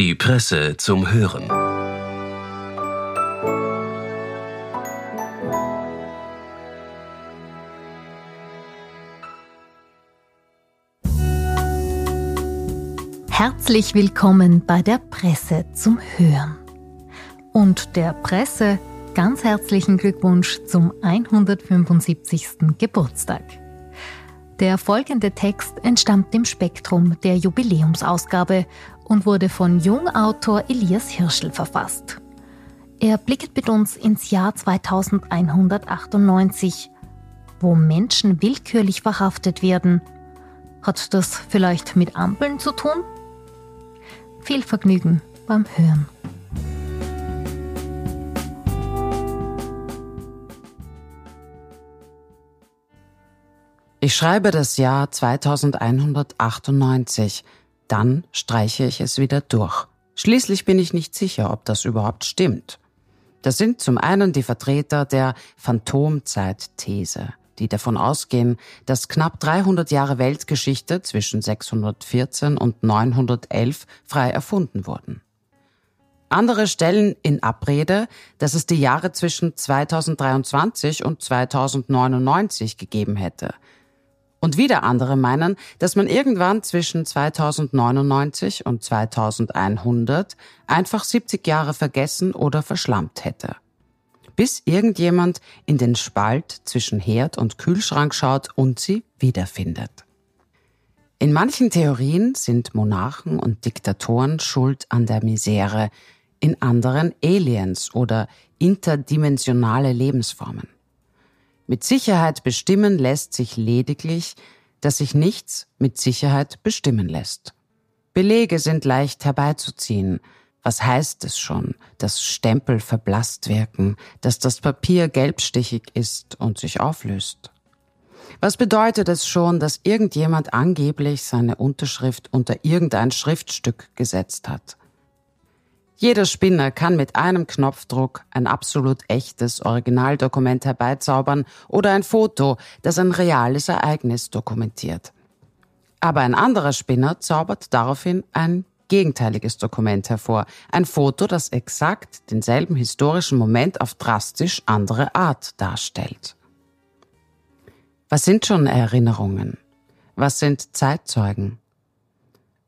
Die Presse zum Hören. Herzlich willkommen bei der Presse zum Hören. Und der Presse ganz herzlichen Glückwunsch zum 175. Geburtstag. Der folgende Text entstammt dem Spektrum der Jubiläumsausgabe und wurde von Jungautor Elias Hirschel verfasst. Er blickt mit uns ins Jahr 2198, wo Menschen willkürlich verhaftet werden. Hat das vielleicht mit Ampeln zu tun? Viel Vergnügen beim Hören. Ich schreibe das Jahr 2198, dann streiche ich es wieder durch. Schließlich bin ich nicht sicher, ob das überhaupt stimmt. Das sind zum einen die Vertreter der Phantomzeit-These, die davon ausgehen, dass knapp 300 Jahre Weltgeschichte zwischen 614 und 911 frei erfunden wurden. Andere stellen in Abrede, dass es die Jahre zwischen 2023 und 2099 gegeben hätte – und wieder andere meinen, dass man irgendwann zwischen 2099 und 2100 einfach 70 Jahre vergessen oder verschlammt hätte. Bis irgendjemand in den Spalt zwischen Herd und Kühlschrank schaut und sie wiederfindet. In manchen Theorien sind Monarchen und Diktatoren schuld an der Misere, in anderen Aliens oder interdimensionale Lebensformen. Mit Sicherheit bestimmen lässt sich lediglich, dass sich nichts mit Sicherheit bestimmen lässt. Belege sind leicht herbeizuziehen. Was heißt es schon, dass Stempel verblasst wirken, dass das Papier gelbstichig ist und sich auflöst? Was bedeutet es schon, dass irgendjemand angeblich seine Unterschrift unter irgendein Schriftstück gesetzt hat? Jeder Spinner kann mit einem Knopfdruck ein absolut echtes Originaldokument herbeizaubern oder ein Foto, das ein reales Ereignis dokumentiert. Aber ein anderer Spinner zaubert daraufhin ein gegenteiliges Dokument hervor, ein Foto, das exakt denselben historischen Moment auf drastisch andere Art darstellt. Was sind schon Erinnerungen? Was sind Zeitzeugen?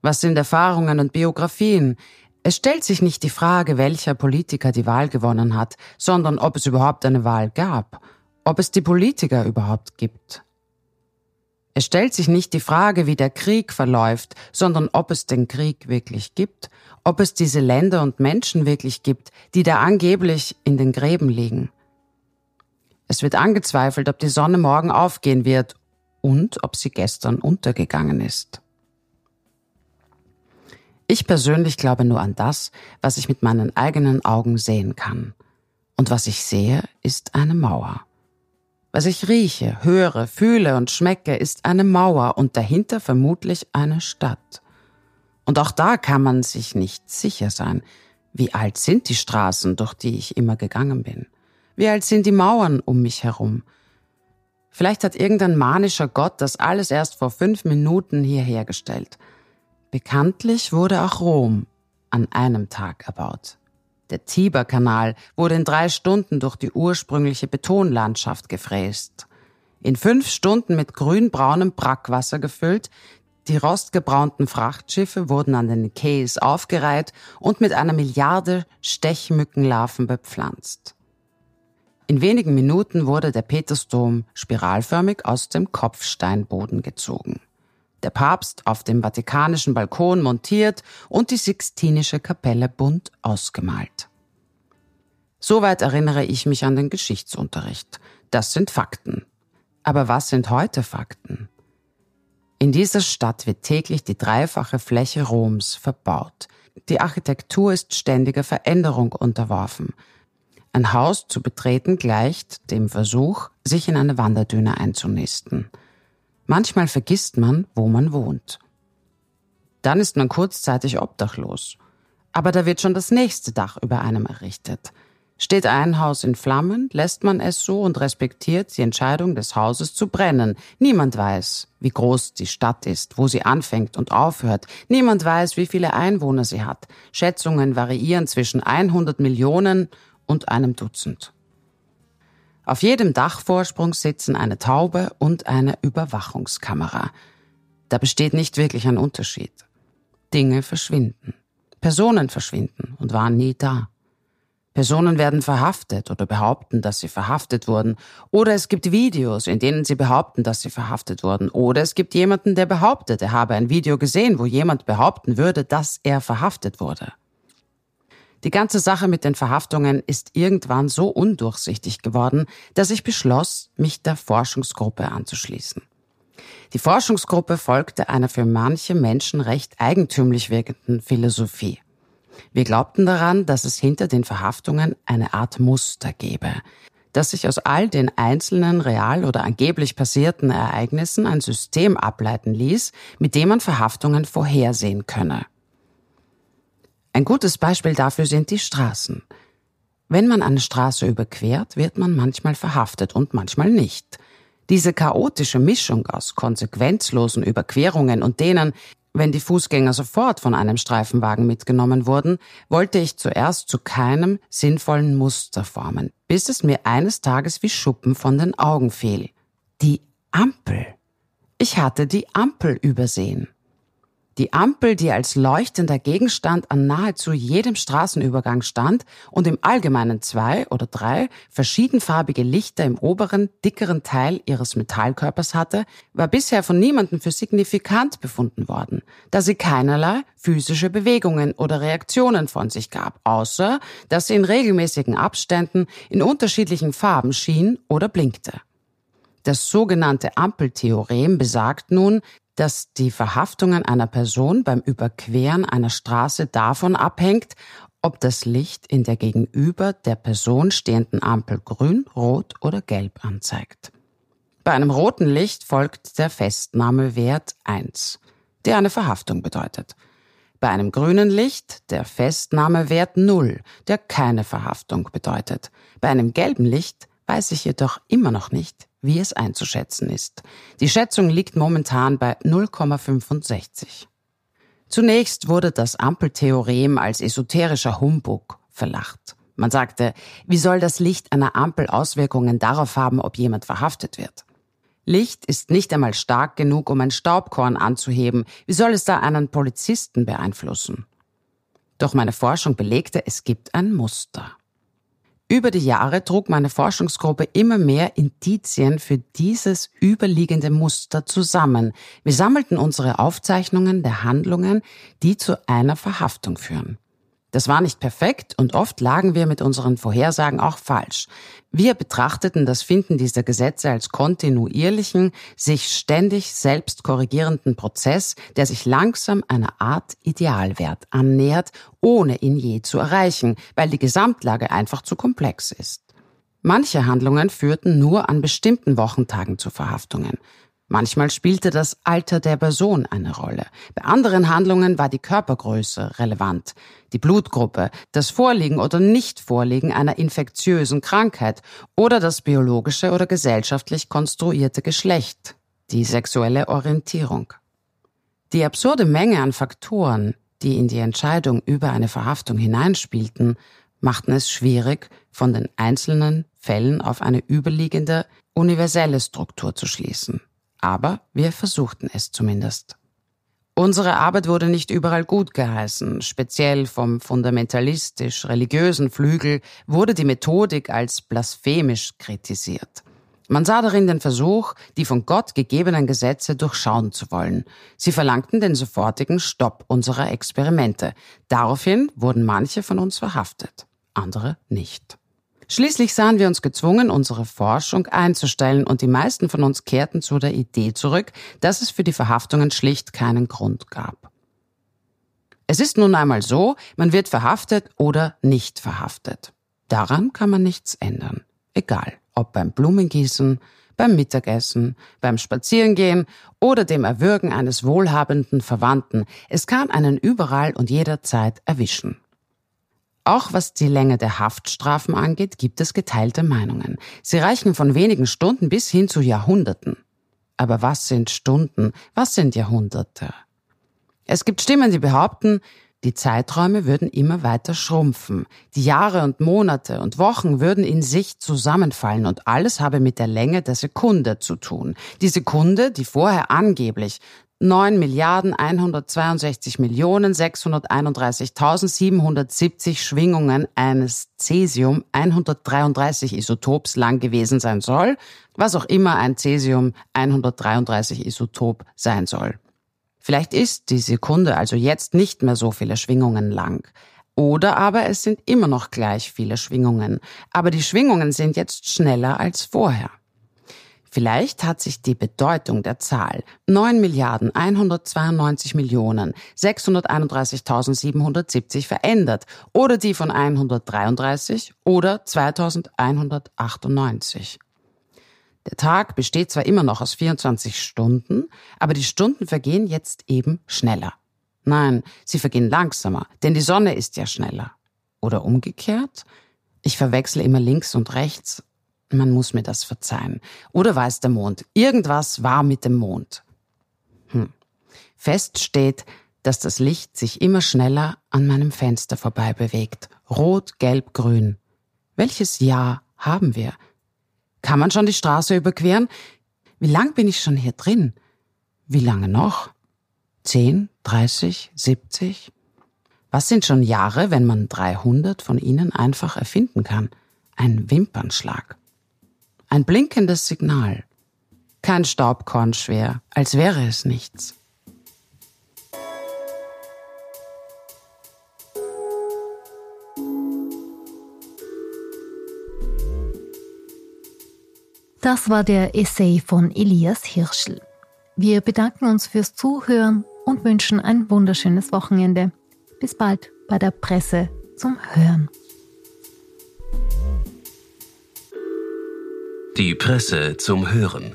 Was sind Erfahrungen und Biografien? Es stellt sich nicht die Frage, welcher Politiker die Wahl gewonnen hat, sondern ob es überhaupt eine Wahl gab, ob es die Politiker überhaupt gibt. Es stellt sich nicht die Frage, wie der Krieg verläuft, sondern ob es den Krieg wirklich gibt, ob es diese Länder und Menschen wirklich gibt, die da angeblich in den Gräben liegen. Es wird angezweifelt, ob die Sonne morgen aufgehen wird und ob sie gestern untergegangen ist. Ich persönlich glaube nur an das, was ich mit meinen eigenen Augen sehen kann. Und was ich sehe, ist eine Mauer. Was ich rieche, höre, fühle und schmecke, ist eine Mauer und dahinter vermutlich eine Stadt. Und auch da kann man sich nicht sicher sein. Wie alt sind die Straßen, durch die ich immer gegangen bin? Wie alt sind die Mauern um mich herum? Vielleicht hat irgendein manischer Gott das alles erst vor fünf Minuten hierhergestellt. Bekanntlich wurde auch Rom an einem Tag erbaut. Der Tiberkanal wurde in drei Stunden durch die ursprüngliche Betonlandschaft gefräst. In fünf Stunden mit grünbraunem Brackwasser gefüllt, die rostgebraunten Frachtschiffe wurden an den Quais aufgereiht und mit einer Milliarde Stechmückenlarven bepflanzt. In wenigen Minuten wurde der Petersdom spiralförmig aus dem Kopfsteinboden gezogen der Papst auf dem vatikanischen Balkon montiert und die Sixtinische Kapelle bunt ausgemalt. Soweit erinnere ich mich an den Geschichtsunterricht. Das sind Fakten. Aber was sind heute Fakten? In dieser Stadt wird täglich die dreifache Fläche Roms verbaut. Die Architektur ist ständiger Veränderung unterworfen. Ein Haus zu betreten gleicht dem Versuch, sich in eine Wanderdüne einzunisten. Manchmal vergisst man, wo man wohnt. Dann ist man kurzzeitig obdachlos. Aber da wird schon das nächste Dach über einem errichtet. Steht ein Haus in Flammen, lässt man es so und respektiert die Entscheidung des Hauses zu brennen. Niemand weiß, wie groß die Stadt ist, wo sie anfängt und aufhört. Niemand weiß, wie viele Einwohner sie hat. Schätzungen variieren zwischen 100 Millionen und einem Dutzend. Auf jedem Dachvorsprung sitzen eine Taube und eine Überwachungskamera. Da besteht nicht wirklich ein Unterschied. Dinge verschwinden. Personen verschwinden und waren nie da. Personen werden verhaftet oder behaupten, dass sie verhaftet wurden. Oder es gibt Videos, in denen sie behaupten, dass sie verhaftet wurden. Oder es gibt jemanden, der behauptet, er habe ein Video gesehen, wo jemand behaupten würde, dass er verhaftet wurde. Die ganze Sache mit den Verhaftungen ist irgendwann so undurchsichtig geworden, dass ich beschloss, mich der Forschungsgruppe anzuschließen. Die Forschungsgruppe folgte einer für manche Menschen recht eigentümlich wirkenden Philosophie. Wir glaubten daran, dass es hinter den Verhaftungen eine Art Muster gebe, dass sich aus all den einzelnen real oder angeblich passierten Ereignissen ein System ableiten ließ, mit dem man Verhaftungen vorhersehen könne. Ein gutes Beispiel dafür sind die Straßen. Wenn man eine Straße überquert, wird man manchmal verhaftet und manchmal nicht. Diese chaotische Mischung aus konsequenzlosen Überquerungen und denen, wenn die Fußgänger sofort von einem Streifenwagen mitgenommen wurden, wollte ich zuerst zu keinem sinnvollen Muster formen, bis es mir eines Tages wie Schuppen von den Augen fiel. Die Ampel. Ich hatte die Ampel übersehen. Die Ampel, die als leuchtender Gegenstand an nahezu jedem Straßenübergang stand und im Allgemeinen zwei oder drei verschiedenfarbige Lichter im oberen, dickeren Teil ihres Metallkörpers hatte, war bisher von niemandem für signifikant befunden worden, da sie keinerlei physische Bewegungen oder Reaktionen von sich gab, außer dass sie in regelmäßigen Abständen in unterschiedlichen Farben schien oder blinkte. Das sogenannte Ampeltheorem besagt nun, dass die Verhaftungen einer Person beim Überqueren einer Straße davon abhängt, ob das Licht in der gegenüber der Person stehenden Ampel grün, rot oder gelb anzeigt. Bei einem roten Licht folgt der Festnahmewert 1, der eine Verhaftung bedeutet. Bei einem grünen Licht der Festnahmewert 0, der keine Verhaftung bedeutet. Bei einem gelben Licht weiß ich jedoch immer noch nicht, wie es einzuschätzen ist. Die Schätzung liegt momentan bei 0,65. Zunächst wurde das Ampeltheorem als esoterischer Humbug verlacht. Man sagte, wie soll das Licht einer Ampel Auswirkungen darauf haben, ob jemand verhaftet wird? Licht ist nicht einmal stark genug, um ein Staubkorn anzuheben. Wie soll es da einen Polizisten beeinflussen? Doch meine Forschung belegte, es gibt ein Muster. Über die Jahre trug meine Forschungsgruppe immer mehr Indizien für dieses überliegende Muster zusammen. Wir sammelten unsere Aufzeichnungen der Handlungen, die zu einer Verhaftung führen. Das war nicht perfekt und oft lagen wir mit unseren Vorhersagen auch falsch. Wir betrachteten das Finden dieser Gesetze als kontinuierlichen, sich ständig selbst korrigierenden Prozess, der sich langsam einer Art Idealwert annähert, ohne ihn je zu erreichen, weil die Gesamtlage einfach zu komplex ist. Manche Handlungen führten nur an bestimmten Wochentagen zu Verhaftungen. Manchmal spielte das Alter der Person eine Rolle. Bei anderen Handlungen war die Körpergröße relevant, die Blutgruppe, das Vorliegen oder Nichtvorliegen einer infektiösen Krankheit oder das biologische oder gesellschaftlich konstruierte Geschlecht, die sexuelle Orientierung. Die absurde Menge an Faktoren, die in die Entscheidung über eine Verhaftung hineinspielten, machten es schwierig, von den einzelnen Fällen auf eine überliegende, universelle Struktur zu schließen aber wir versuchten es zumindest. Unsere Arbeit wurde nicht überall gut geheißen. Speziell vom fundamentalistisch-religiösen Flügel wurde die Methodik als blasphemisch kritisiert. Man sah darin den Versuch, die von Gott gegebenen Gesetze durchschauen zu wollen. Sie verlangten den sofortigen Stopp unserer Experimente. Daraufhin wurden manche von uns verhaftet, andere nicht. Schließlich sahen wir uns gezwungen, unsere Forschung einzustellen und die meisten von uns kehrten zu der Idee zurück, dass es für die Verhaftungen schlicht keinen Grund gab. Es ist nun einmal so, man wird verhaftet oder nicht verhaftet. Daran kann man nichts ändern. Egal, ob beim Blumengießen, beim Mittagessen, beim Spazierengehen oder dem Erwürgen eines wohlhabenden Verwandten. Es kann einen überall und jederzeit erwischen. Auch was die Länge der Haftstrafen angeht, gibt es geteilte Meinungen. Sie reichen von wenigen Stunden bis hin zu Jahrhunderten. Aber was sind Stunden? Was sind Jahrhunderte? Es gibt Stimmen, die behaupten, die Zeiträume würden immer weiter schrumpfen. Die Jahre und Monate und Wochen würden in sich zusammenfallen und alles habe mit der Länge der Sekunde zu tun. Die Sekunde, die vorher angeblich 9 Milliarden 162 Millionen 631.770 Schwingungen eines Cäsium 133 Isotops lang gewesen sein soll, was auch immer ein Cäsium 133 Isotop sein soll. Vielleicht ist die Sekunde also jetzt nicht mehr so viele Schwingungen lang. Oder aber es sind immer noch gleich viele Schwingungen, aber die Schwingungen sind jetzt schneller als vorher. Vielleicht hat sich die Bedeutung der Zahl 9 Milliarden 192 Millionen 631.770 verändert oder die von 133 oder 2198. Der Tag besteht zwar immer noch aus 24 Stunden, aber die Stunden vergehen jetzt eben schneller. Nein, sie vergehen langsamer, denn die Sonne ist ja schneller. Oder umgekehrt? Ich verwechsle immer links und rechts. Man muss mir das verzeihen. Oder es der Mond? Irgendwas war mit dem Mond. Hm. Fest steht, dass das Licht sich immer schneller an meinem Fenster vorbei bewegt. Rot, gelb, grün. Welches Jahr haben wir? Kann man schon die Straße überqueren? Wie lang bin ich schon hier drin? Wie lange noch? Zehn, dreißig, siebzig? Was sind schon Jahre, wenn man 300 von ihnen einfach erfinden kann? Ein Wimpernschlag. Ein blinkendes Signal. Kein Staubkorn schwer, als wäre es nichts. Das war der Essay von Elias Hirschl. Wir bedanken uns fürs Zuhören und wünschen ein wunderschönes Wochenende. Bis bald bei der Presse zum Hören. Die Presse zum Hören.